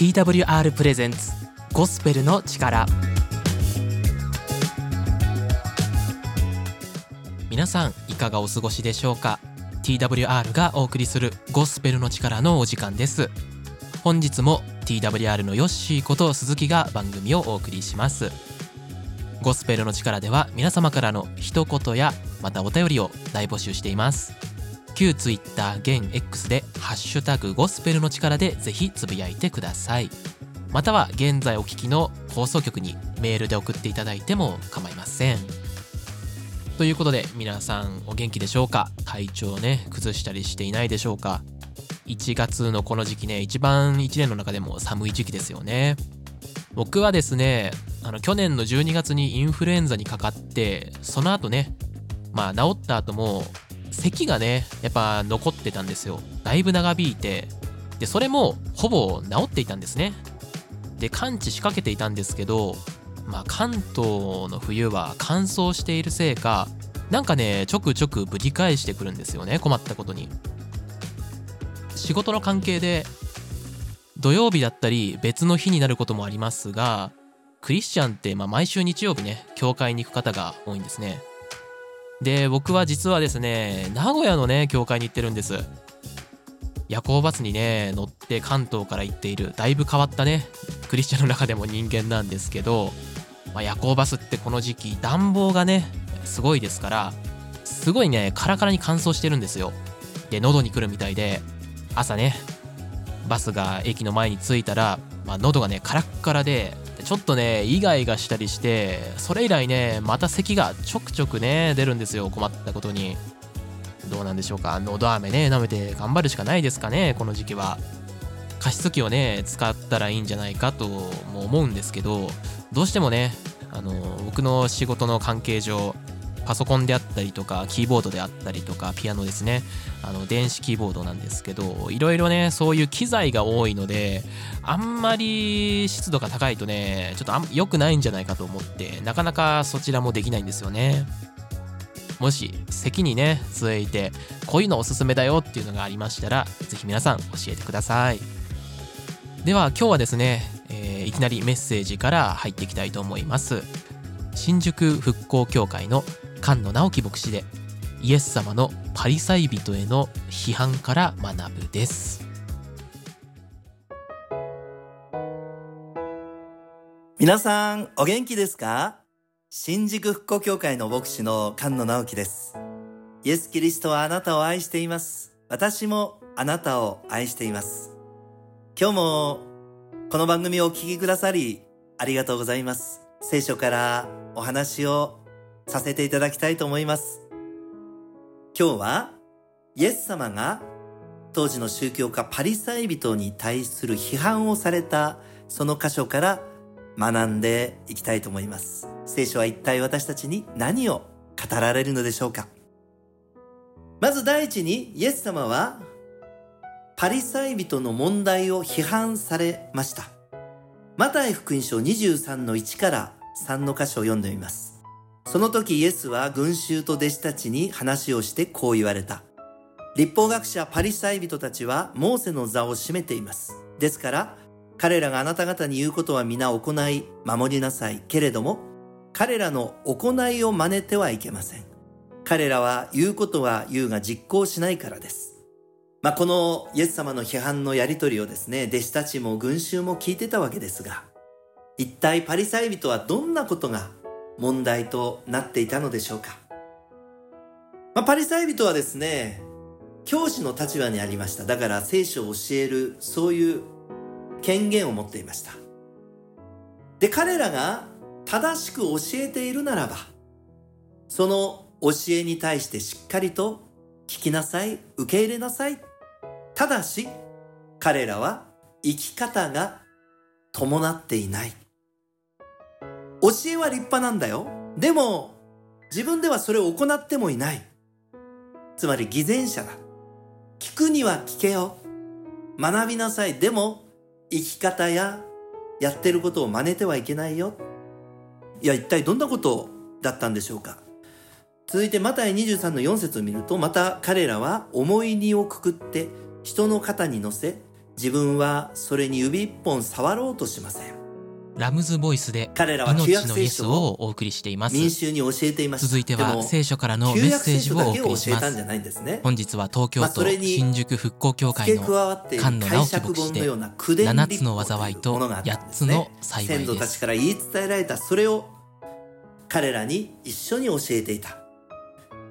TWR プレゼンツゴスペルの力。皆さんいかがお過ごしでしょうか？TWR がお送りするゴスペルの力のお時間です。本日も TWR のヨッシーこと鈴木が番組をお送りします。ゴスペルの力では皆様からの一言やまたお便りを大募集しています。旧 Twitter 現 X で「ハッシュタグゴスペルの力」でぜひつぶやいてください。または現在お聞きの放送局にメールで送っていただいても構いません。ということで皆さんお元気でしょうか？体調ね崩したりしていないでしょうか？1月のこの時期ね一番1年の中でも寒い時期ですよね。僕はですねあの去年の12月にインフルエンザにかかってその後ねまあ治った後も咳がねやっぱ残ってたんですよ。だいぶ長引いて。でそれもほぼ治っていたんですね。で完治しかけていたんですけどまあ関東の冬は乾燥しているせいかなんかねちょくちょくぶり返してくるんですよね。困ったことに。仕事の関係で土曜日だったり別の日になることもありますがクリスチャンってま毎週日曜日ね教会に行く方が多いんですね。で僕は実はですね名古屋のね教会に行ってるんです。夜行バスにね乗って関東から行っているだいぶ変わったねクリスチャンの中でも人間なんですけど、まあ、夜行バスってこの時期暖房がねすごいですからすごいねカラカラに乾燥してるんですよ。で喉に来るみたいで朝ねバスが駅の前に着いたら、まあ、喉がねカラッカラでちょっとねイガイガしたりしてそれ以来ねまた咳がちょくちょくね出るんですよ困ったことに。どうなんでしょうか。喉飴ね舐めて頑張るしかないですかねこの時期は。加湿器をね使ったらいいんじゃないかとも思うんですけどどうしてもねあの僕の仕事の関係上パソコンであったりとかキーボードであったりとかピアノですね。あの電子キーボードなんですけどいろいろねそういう機材が多いのであんまり湿度が高いとねちょっとあ良くないんじゃないかと思ってなかなかそちらもできないんですよね。もし席にね続いてこういうのおすすめだよっていうのがありましたら是非皆さん教えてください。では今日はですね、えー、いきなりメッセージから入っていきたいと思います。新宿復興協会の菅野直樹牧師でイエス様のパリサイ人への批判から学ぶです。皆さんお元気ですか？新宿復興協会の牧師の菅野直樹です。イエス・キリストはあなたを愛しています。私もあなたを愛しています。今日もこの番組をお聴きくださりありがとうございます。聖書からお話をさせていただきたいと思います。今日はイエス様が当時の宗教家パリサイ人に対する批判をされたその箇所から学んでいきたいと思います。聖書は一体私たちに何を語られるのでしょうかまず第一にイエス様はパリサイ人の問題を批判されました。マタイ福音書23の1から3の箇所を読んでみます。その時イエスは群衆と弟子たちに話をしてこう言われた。立法学者パリサイ人たちはモーセの座を占めています。ですから、彼らがあなた方に言うことは皆行い、守りなさい。けれども、彼らの行いを真似てはいけません。彼らは言うことは言うが実行しないからです。まあ、このイエス様の批判のやりとりをですね、弟子たちも群衆も聞いてたわけですが、一体パリサイ人はどんなことが問題となっていたのでしょうか、まあ、パリサイ人はですね教師の立場にありました。だから聖書を教えるそういう権限を持っていました。で彼らが正しく教えているならばその教えに対してしっかりと聞きなさい受け入れなさい。ただし彼らは生き方が伴っていない。教えは立派なんだよ。でも、自分ではそれを行ってもいない。つまり偽善者だ。聞くには聞けよ。学びなさい。でも、生き方ややってることを真似てはいけないよ。いや、一体どんなことだったんでしょうか。続いて、マタイ23の4節を見ると、また彼らは重い荷をくくって人の肩に乗せ、自分はそれに指一本触ろうとしませんラムズボイスで命のイエスをお送りしています。民衆に教えていました続いては聖書からのメ旧ッセージをお送りします。ないんですね本日は。東京都新宿復興協会の菅野解直樹牧師で釈本のような口伝7立つの災いというものがあったん8ですね。つの幸い先祖ですたちから言い伝えられたそれを彼らに一緒に教えていた、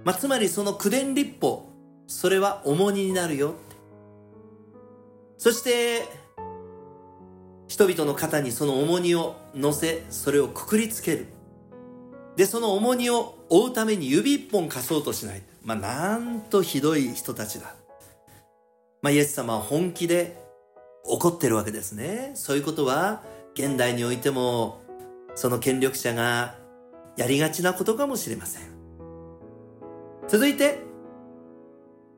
まあ、つまりその口伝立法それは重荷になるよそして人々の肩にその重荷を乗せそれをくくりつけるでその重荷を負うために指一本貸そうとしないまあなんとひどい人たちだまあ、イエス様は本気で怒ってるわけですね。そういうことは現代においてもその権力者がやりがちなことかもしれません。続いて、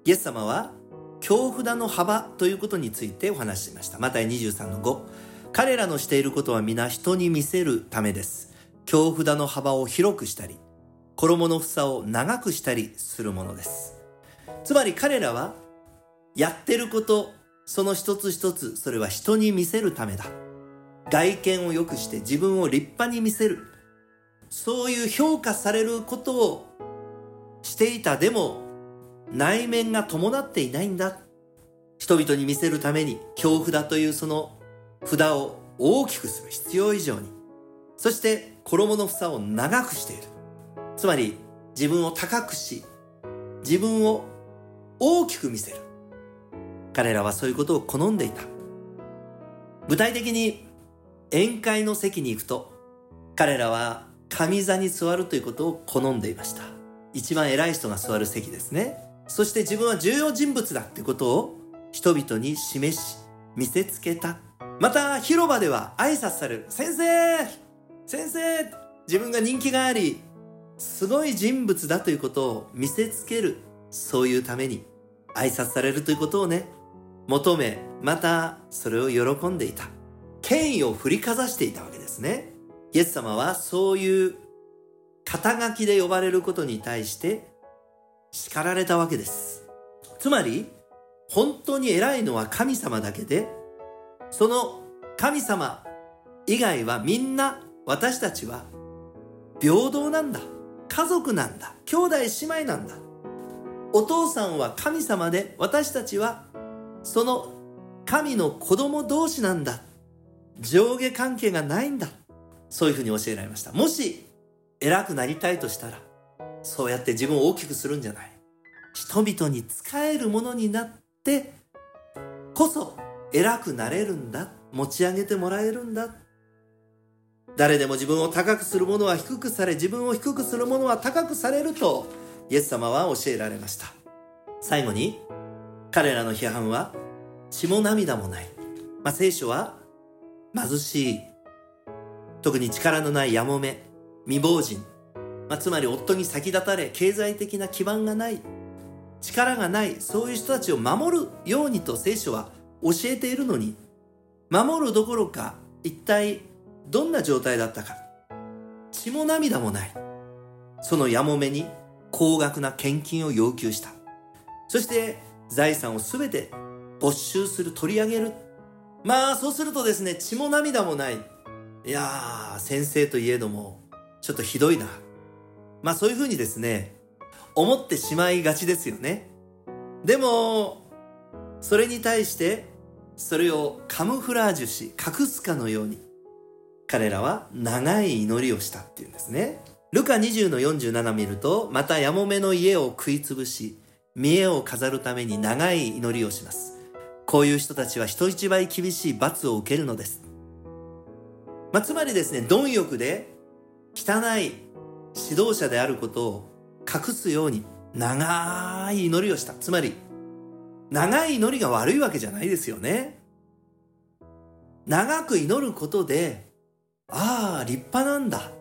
イエス様は京札の幅ということについてお話ししました。マタイ23の5。彼らのしていることは皆人に見せるためです。京札の幅を広くしたり、衣の房を長くしたりするものです。つまり彼らはやってること、その一つ一つ、それは人に見せるためだ。外見を良くして自分を立派に見せる。そういう評価されることをしていた。でも、内面が伴っていないんだ。人々に見せるために、恐怖だというその札を大きくする必要以上に。そして、衣の房を長くしている。つまり、自分を高くし、自分を大きく見せる。彼らはそういうことを好んでいた。具体的に宴会の席に行くと、彼らは上座に座るということを好んでいました。一番偉い人が座る席ですね。そして自分は重要人物だということを人々に示し、見せつけた。また広場では挨拶される。先生先生自分が人気があり、すごい人物だということを見せつける。そういうために挨拶されるということをね、求め、またそれを喜んでいた。権威を振りかざしていたわけですね。イエス様はそういう肩書きで呼ばれることに対して叱られたわけです。つまり、本当に偉いのは神様だけで、その神様以外はみんな私たちは平等なんだ。家族なんだ。兄弟姉妹なんだ。お父さんは神様で私たちはその神の子供同士なんだ。上下関係がないんだ。そういうふうに教えられました。もし偉くなりたいとしたら、そうやって自分を大きくするんじゃない。人々に仕えるものになってこそ偉くなれるんだ。持ち上げてもらえるんだ。誰でも自分を高くする者は低くされ、自分を低くする者は高くされると、イエス様は教えられました。最後に、彼らの批判は、血も涙もない。まあ、聖書は、貧しい、特に力のないやもめ、未亡人、まあ、つまり夫に先立たれ、経済的な基盤がない、力がない、そういう人たちを守るようにと聖書は教えているのに、守るどころか、一体どんな状態だったか。血も涙もない。そのやもめに高額な献金を要求した。そして財産をすべて没収する、取り上げる。まあそうするとですね、血も涙もない。いやー、先生といえども、ちょっとひどいな。まあそういうふうにですね、思ってしまいがちですよね。でも、それに対して、それをカムフラージュし、隠すかのように、彼らは長い祈りをしたっていうんですね。ルカ20の47見ると、またやもめの家を食いつぶし、見栄を飾るために長い祈りをします。こういう人たちは人一倍厳しい罰を受けるのです。まあ、つまりですね、貪欲で汚い指導者であることを隠すように長い祈りをした。つまり、長い祈りが悪いわけじゃないですよね。長く祈ることで、ああ、立派なんだ。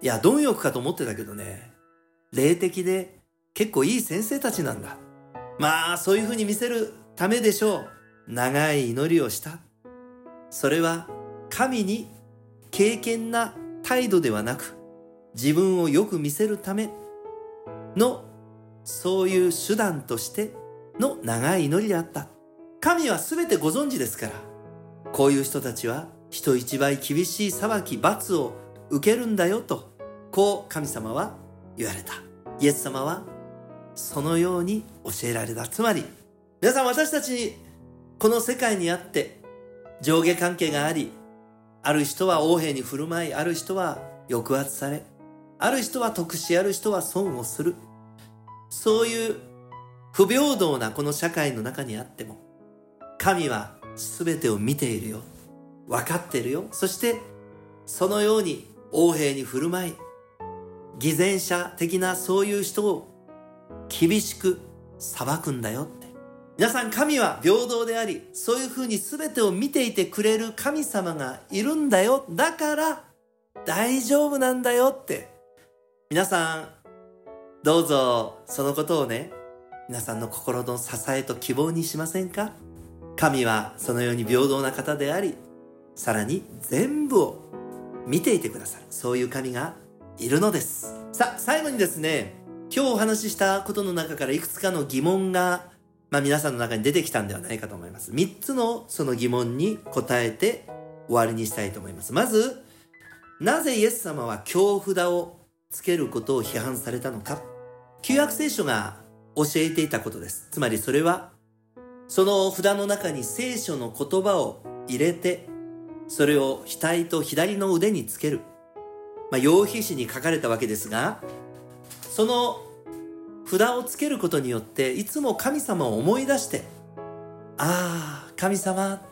いや、貪欲かと思ってたけどね、霊的で結構いい先生たちなんだ。まあ、そういうふうに見せるためでしょう。長い祈りをした。それは神に敬虔な態度ではなく、自分をよく見せるための、そういう手段としての長い祈りであった。神は全てご存知ですから、こういう人たちは人一倍厳しい裁き、罰を受けるんだよと、こう神様は言われた。イエス様はそのように教えられた。つまり、皆さん私たちにこの世界にあって上下関係があり、ある人は横柄に振る舞い、ある人は抑圧され、ある人は得し、ある人は損をする。そういう不平等なこの社会の中にあっても、神は全てを見ているよ。分かってるよ。そして、そのように横柄に振る舞い、偽善者的なそういう人を厳しく裁くんだよって。皆さん神は平等であり、そういうふうに全てを見ていてくれる神様がいるんだよ。だから大丈夫なんだよって。皆さん、どうぞそのことをね、皆さんの心の支えと希望にしませんか？神はそのように平等な方であり、さらに全部を見ていてくださる。そういう神がいるのです。さあ、最後にですね、今日お話ししたことの中からいくつかの疑問がまあ、皆さんの中に出てきたんではないかと思います。3つのその疑問に答えて終わりにしたいと思います。まず、なぜイエス様は京札をつけることを批判されたのか旧約聖書が教えていたことです。つまりそれは、その札の中に聖書の言葉を入れて、それを額と左の腕につける。まあ、羊皮紙に書かれたわけですが、その札をつけることによっていつも神様を思い出してああ神様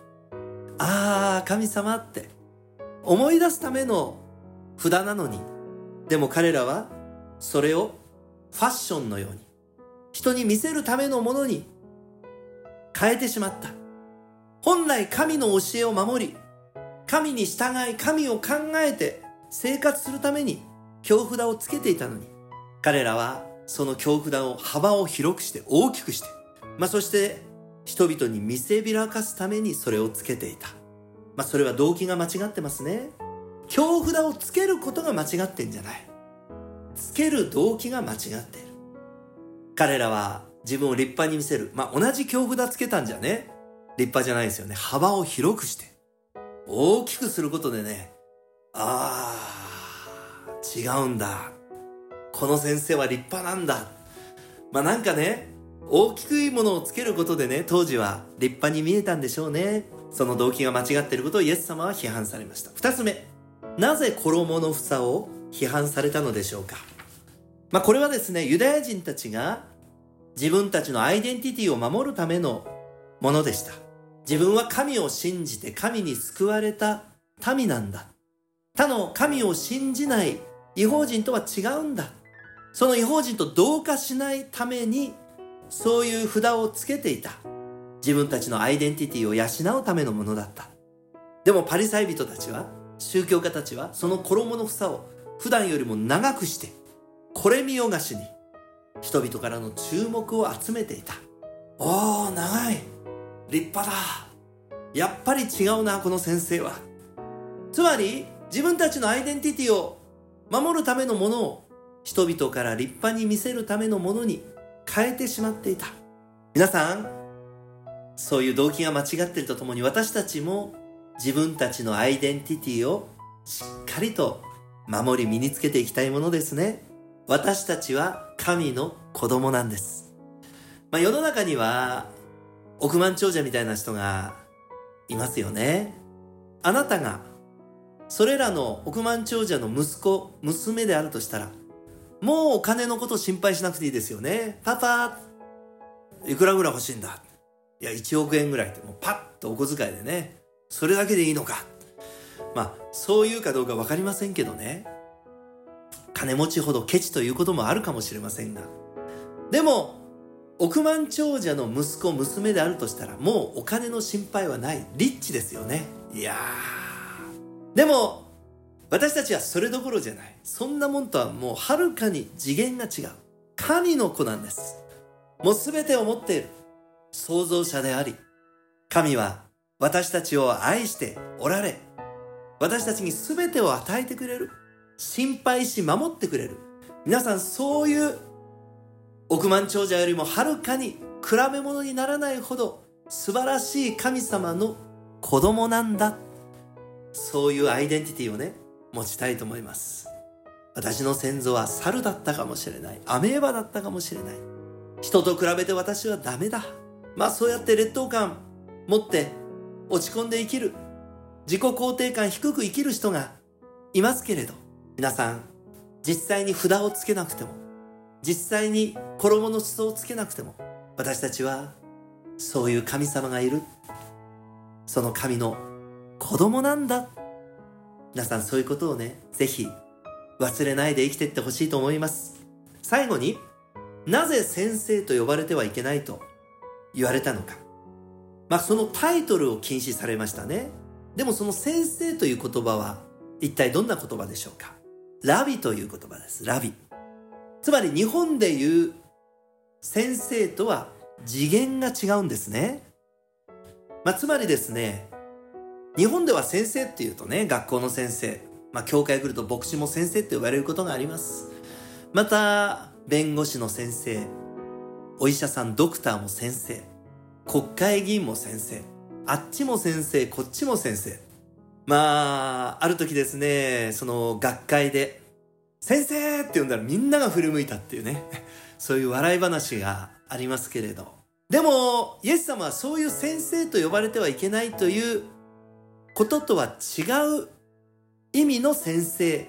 ああ神様って思い出すための札なのにでも彼らはそれをファッションのように人に見せるためのものに変えてしまった本来神の教えを守り神に従い神を考えて生活するために京札をつけていたのに彼らはその恐怖弾を幅を広くして大きくして、まあ、そして人々に見せびらかすためにそれをつけていた。まあ、それは動機が間違ってますね。恐怖札をつけることが間違ってんじゃない。つける動機が間違っている。彼らは自分を立派に見せる。まあ、同じ恐怖札つけたんじゃね、立派じゃないですよね。幅を広くして、大きくすることでね、ああ、違うんだ。この先生は立派なんだ。まあなんかね、大きくいいものをつけることでね、当時は立派に見えたんでしょうね。その動機が間違っていることをイエス様は批判されました。二つ目、なぜ衣の房を批判されたのでしょうか。まあこれはですね、ユダヤ人たちが自分たちのアイデンティティを守るためのものでした。自分は神を信じて神に救われた民なんだ。他の神を信じない違法人とは違うんだ。その違法人と同化しないためにそういう札をつけていた自分たちのアイデンティティを養うためのものだったでもパリサイ人たちは宗教家たちはその衣の房を普段よりも長くしてこれ見よがしに人々からの注目を集めていた。おお長い。立派だ。やっぱり違うなこの先生は。つまり自分たちのアイデンティティを守るためのものを人々から立派に見せるためのものに変えてしまっていた。皆さんそういう動機が間違っているとともに私たちも自分たちのアイデンティティをしっかりと守り身につけていきたいものですね。私たちは神の子供なんです、まあ、世の中には億万長者みたいな人がいますよねあなたがそれらの億万長者の息子娘であるとしたらもうお金のこと心配しなくていいですよね。パパ、いくらぐらい欲しいんだ？いや、1億円ぐらいって、もうパッとお小遣いでね、それだけでいいのか。まあ、そういうかどうかわかりませんけどね。金持ちほどケチということもあるかもしれませんが。でも、億万長者の息子、娘であるとしたら、もうお金の心配はない。リッチですよね。いやー。でも、私たちはそれどころじゃない。そんなもんとはもうはるかに次元が違う。神の子なんです。もう全てを持っている。創造者であり、神は私たちを愛しておられ、私たちに全てを与えてくれる。心配し守ってくれる。皆さんそういう億万長者よりもはるかに比べ物にならないほど素晴らしい神様の子供なんだ。そういうアイデンティティをね、持ちたいと思います。私の先祖は猿だったかもしれない。アメーバだったかもしれない。人と比べて私はダメだ。まあそうやって劣等感持って落ち込んで生きる。自己肯定感低く生きる人がいますけれど、皆さん、実際に札をつけなくても、実際に衣の裾をつけなくても、私たちはそういう神様がいる。その神の子供なんだ。皆さんそういうことをね、ぜひ忘れないで生きていってほしいと思います。最後に、なぜ先生と呼ばれてはいけないと言われたのか。まあそのタイトルを禁止されましたね。でもその先生という言葉は一体どんな言葉でしょうか？ラビという言葉です。ラビ。つまり日本で言う先生とは次元が違うんですね。まあ、つまりですね、日本では先生っていうとね、学校の先生、まあ、教会来ると牧師も先生って呼ばれることがあります。また、弁護士の先生、お医者さん、ドクターも先生、国会議員も先生、あっちも先生、こっちも先生。まあ、ある時ですね、その学会で、先生って呼んだらみんなが振り向いたっていうね、そういう笑い話がありますけれど。でも、イエス様はそういう先生と呼ばれてはいけないということとは違う意味の先生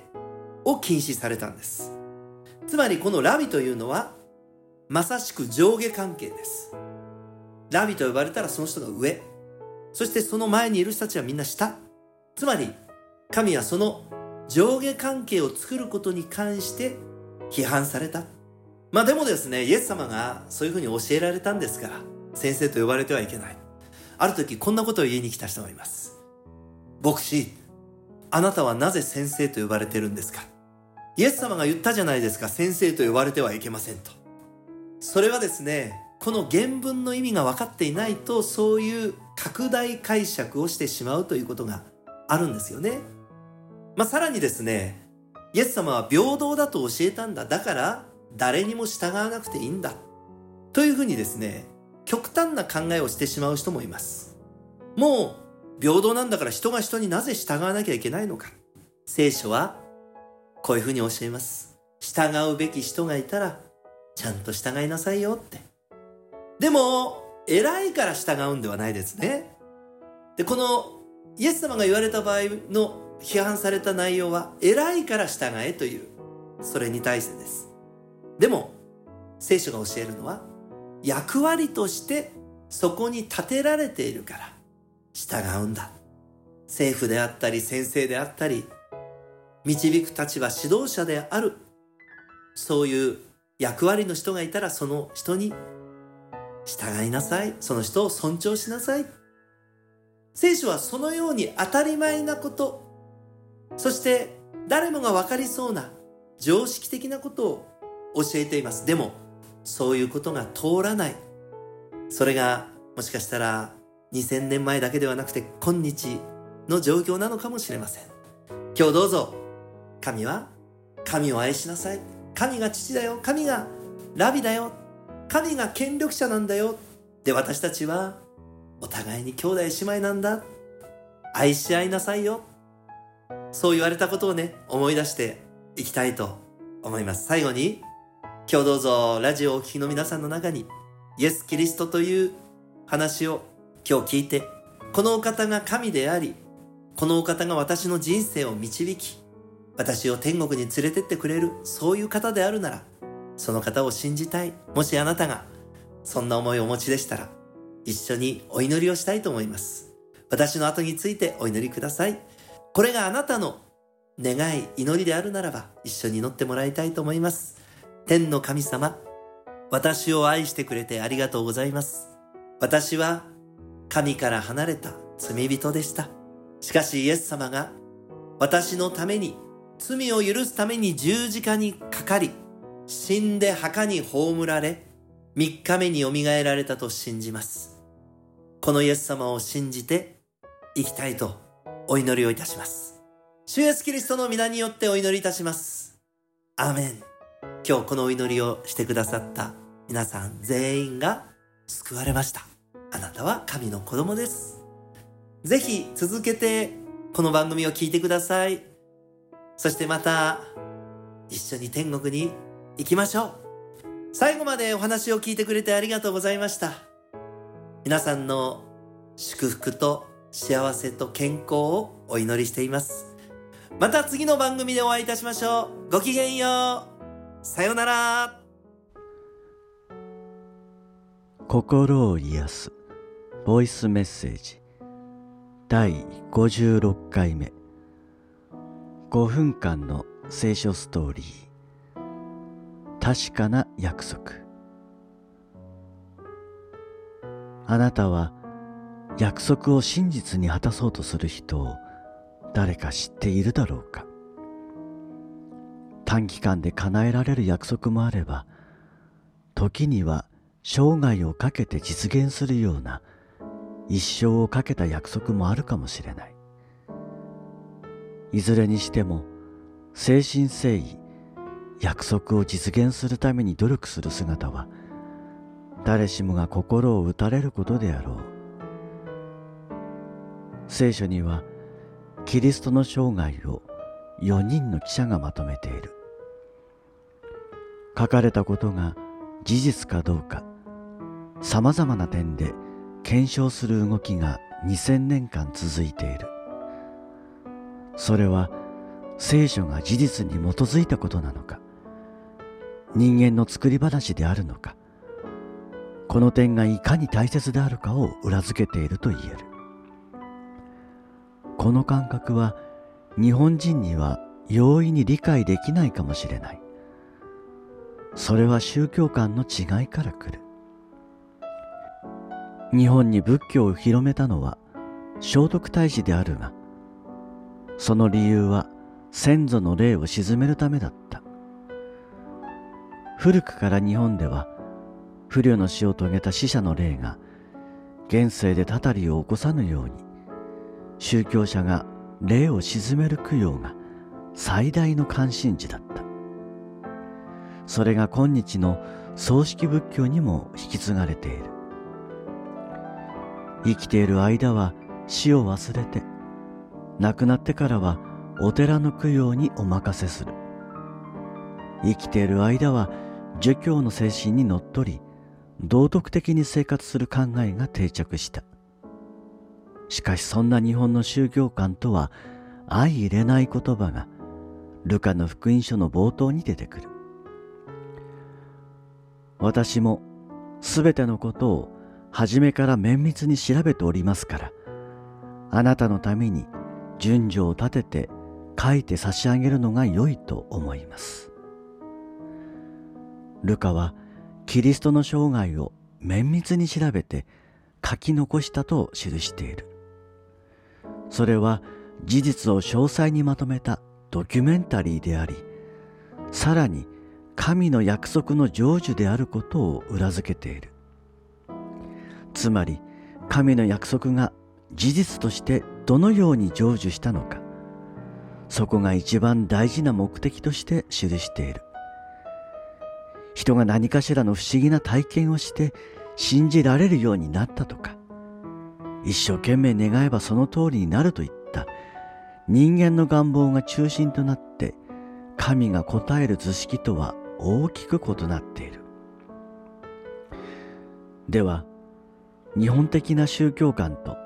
を禁止されたんです。つまりこのラビというのはまさしく上下関係です。ラビと呼ばれたらその人が上。そしてその前にいる人たちはみんな下。つまり神はその上下関係を作ることに関して批判された。まあでもですね、イエス様がそういうふうに教えられたんですから、先生と呼ばれてはいけない。ある時こんなことを言いに来た人がいます。牧師、あなたはなぜ先生と呼ばれてるんですか？イエス様が言ったじゃないですか、先生と呼ばれてはいけませんと。それはですね、この原文の意味が分かっていないと、そういう拡大解釈をしてしまうということがあるんですよね。まあ、さらにですね、イエス様は平等だと教えたんだ。だから、誰にも従わなくていいんだ。というふうにですね、極端な考えをしてしまう人もいます。もう、平等なんだから人が人になぜ従わなきゃいけないのか。聖書はこういうふうに教えます。従うべき人がいたらちゃんと従いなさいよって。でも、偉いから従うんではないですね。で、このイエス様が言われた場合の批判された内容は偉いから従えという、それに対してです。でも、聖書が教えるのは役割としてそこに立てられているから従うんだ。政府であったり先生であったり、導く立場指導者である、そういう役割の人がいたらその人に従いなさい。その人を尊重しなさい。聖書はそのように当たり前なこと、そして誰もが分かりそうな常識的なことを教えています。でも、そういうことが通らない。それがもしかしたら2000年前だけではなくて今日の状況なのかもしれません。今日どうぞ、神は神を愛しなさい。神が父だよ。神がラビだよ。神が権力者なんだよ。で、私たちはお互いに兄弟姉妹なんだ。愛し合いなさいよ。そう言われたことをね、思い出していきたいと思います。最後に、今日どうぞラジオをお聴きの皆さんの中に、イエス・キリストという話を今日聞いて、このお方が神であり、このお方が私の人生を導き、私を天国に連れてってくれる、そういう方であるなら、その方を信じたい。もしあなたが、そんな思いをお持ちでしたら、一緒にお祈りをしたいと思います。私の後についてお祈りください。これがあなたの願い、祈りであるならば、一緒に祈ってもらいたいと思います。天の神様、私を愛してくれてありがとうございます。私は神から離れた罪人でした。しかしイエス様が私のために罪を許すために十字架にかかり、死んで墓に葬られ、三日目によみがえられたと信じます。このイエス様を信じて生きたいとお祈りをいたします。主イエスキリストの皆によってお祈りいたします。アーメン。今日このお祈りをしてくださった皆さん全員が救われました。あなたは神の子供です。ぜひ続けてこの番組を聞いてください。そしてまた一緒に天国に行きましょう。最後までお話を聞いてくれてありがとうございました。皆さんの祝福と幸せと健康をお祈りしています。また次の番組でお会いいたしましょう。ごきげんよう。さようなら。心を癒すボイスメッセージ第56回目5分間の聖書ストーリー確かな約束あなたは約束を真実に果たそうとする人を誰か知っているだろうか？短期間で叶えられる約束もあれば時には生涯をかけて実現するような一生をかけた約束もあるかもしれない。いずれにしても誠心誠意約束を実現するために努力する姿は誰しもが心を打たれることであろう。聖書にはキリストの生涯を4人の記者がまとめている。書かれたことが事実かどうかさまざまな点で検証する動きが2000年間続いている。それは聖書が事実に基づいたことなのか人間の作り話であるのかこの点がいかに大切であるかを裏付けていると言える。この感覚は日本人には容易に理解できないかもしれない。それは宗教観の違いから来る。日本に仏教を広めたのは聖徳太子であるがその理由は先祖の霊を鎮めるためだった。古くから日本では不慮の死を遂げた死者の霊が現世でたたりを起こさぬように宗教者が霊を鎮める供養が最大の関心事だった。それが今日の葬式仏教にも引き継がれている。生きている間は死を忘れて亡くなってからはお寺の供養にお任せする。生きている間は儒教の精神にのっとり道徳的に生活する考えが定着した。しかしそんな日本の宗教観とは相入れない言葉がルカの福音書の冒頭に出てくる。私もすべてのことを初めから綿密に調べておりますからあなたのために順序を立てて書いて差し上げるのが良いと思います。ルカはキリストの生涯を綿密に調べて書き残したと記している。それは事実を詳細にまとめたドキュメンタリーでありさらに神の約束の成就であることを裏付けている。つまり神の約束が事実としてどのように成就したのかそこが一番大事な目的として記している。人が何かしらの不思議な体験をして信じられるようになったとか。一生懸命願えばその通りになるといった。人間の願望が中心となって神が答える図式とは大きく異なっている。では日本的な宗教観と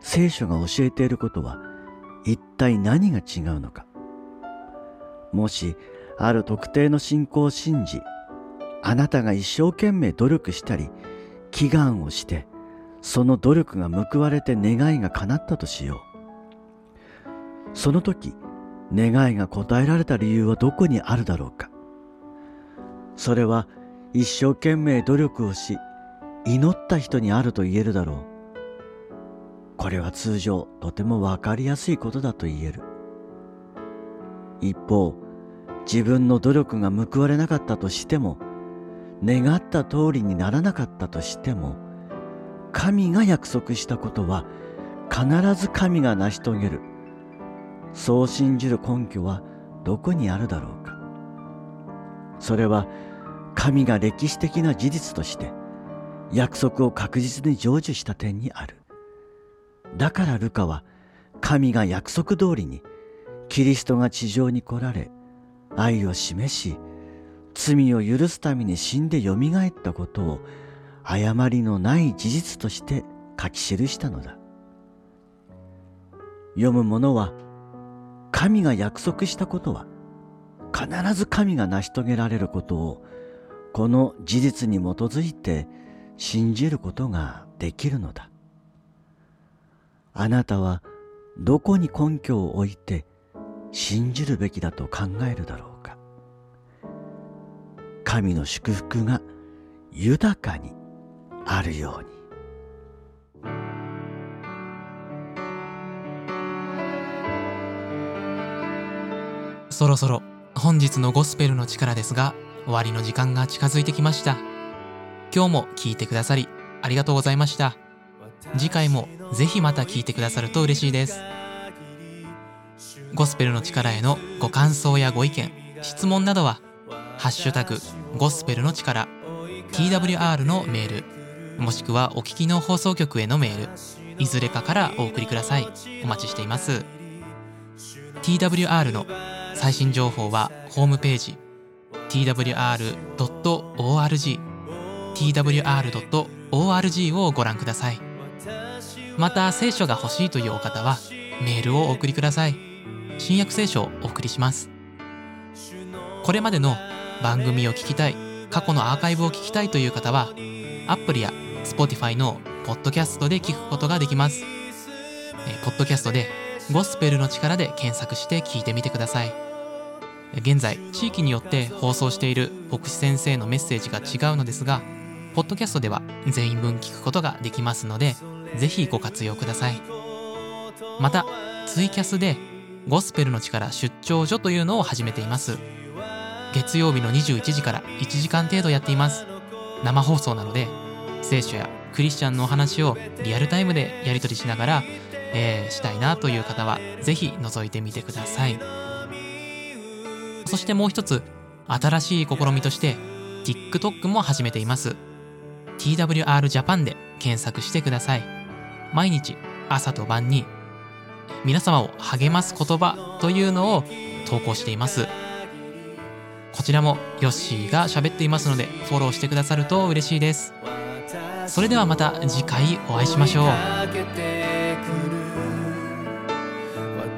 聖書が教えていることは一体何が違うのか。もしある特定の信仰を信じあなたが一生懸命努力したり祈願をしてその努力が報われて願いが叶ったとしよう。その時願いが答えられた理由はどこにあるだろうか。それは一生懸命努力をし祈った人にあると言えるだろう。これは通常とてもわかりやすいことだと言える。一方自分の努力が報われなかったとしても願った通りにならなかったとしても神が約束したことは必ず神が成し遂げるそう信じる根拠はどこにあるだろうかそれは神が歴史的な事実として約束を確実に成就した点にある。だからルカは神が約束通りにキリストが地上に来られ愛を示し罪を許すために死んでよみがえったことを誤りのない事実として書き記したのだ。読む者は神が約束したことは必ず神が成し遂げられることをこの事実に基づいて信じることができるのだ。あなたはどこに根拠を置いて信じるべきだと考えるだろう。神の祝福が豊かにあるように。そろそろ本日のゴスペルの力ですが終わりの時間が近づいてきました。今日も聞いてくださりありがとうございました。次回もぜひまた聞いてくださると嬉しいです。ゴスペルの力へのご感想やご意見質問などは「ハッシュタグゴスペルの力」TWR のメールもしくはお聞きの放送局へのメールいずれかからお送りください。お待ちしています。TWR の最新情報はホームページ twr.org twr.org をご覧ください。また聖書が欲しいというお方はメールをお送りください。新約聖書をお送りします。これまでの番組を聞きたい過去のアーカイブを聞きたいという方はアプリや Spotify のポッドキャストで聞くことができます。えポッドキャストでゴスペルの力で検索して聞いてみてください。現在地域によって放送している牧師先生のメッセージが違うのですがポッドキャストでは全員分聞くことができますのでぜひご活用ください。またツイキャスでゴスペルの力出張所というのを始めています。月曜日の21時から1時間程度やっています。生放送なので聖書やクリスチャンのお話をリアルタイムでやり取りしながら、えー、したいなという方はぜひ覗いてみてください。そしてもう一つ新しい試みとして TikTok も始めています。TWR Japan で検索してください。毎日朝と晩に皆様を励ます言葉というのを投稿しています。こちらもヨッシーが喋っていますのでフォローしてくださると嬉しいです。それではまた次回お会いしましょう。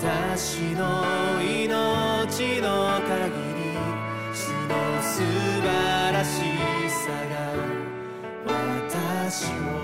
私の命の限り主の素晴らしさが私を